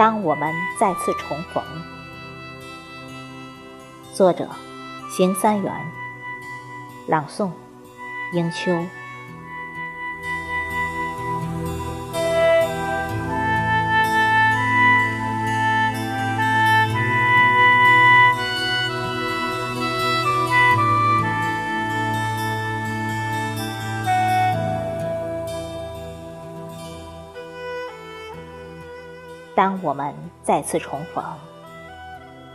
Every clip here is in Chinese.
当我们再次重逢。作者：邢三元，朗诵：英秋。当我们再次重逢，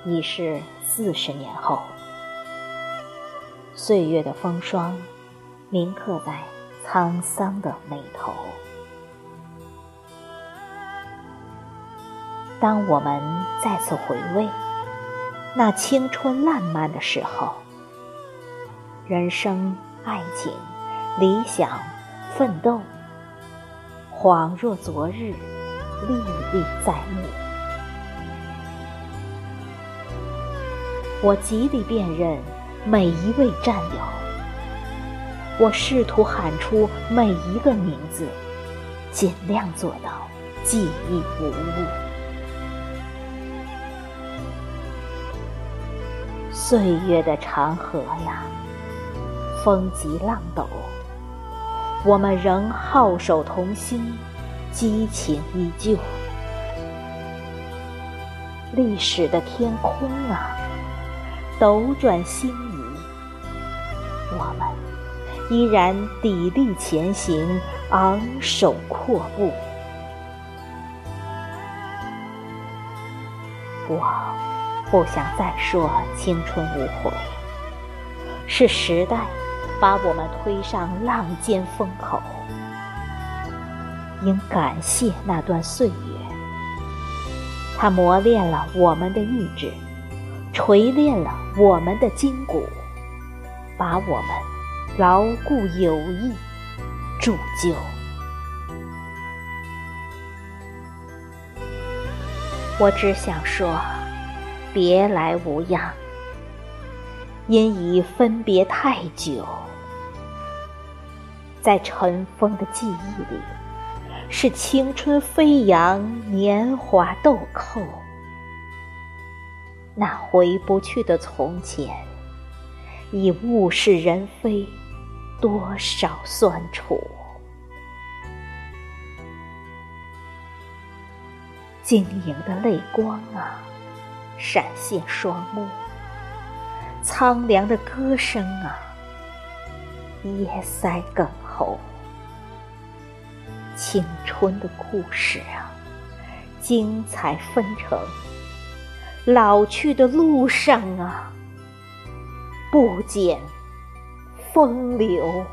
已是四十年后。岁月的风霜，铭刻在沧桑的眉头。当我们再次回味那青春烂漫的时候，人生、爱情、理想、奋斗，恍若昨日。历历在目，我极力辨认每一位战友，我试图喊出每一个名字，尽量做到记忆无误。岁月的长河呀，风急浪陡，我们仍皓首同心。激情依旧，历史的天空啊，斗转星移，我们依然砥砺前行，昂首阔步。我不想再说青春无悔，是时代把我们推上浪尖风口。应感谢那段岁月，它磨练了我们的意志，锤炼了我们的筋骨，把我们牢固友谊铸就。我只想说，别来无恙，因已分别太久，在尘封的记忆里。是青春飞扬，年华豆蔻。那回不去的从前，已物是人非，多少酸楚。晶莹的泪光啊，闪现双目；苍凉的歌声啊，噎腮哽喉。青春的故事啊，精彩纷呈；老去的路上啊，不减风流。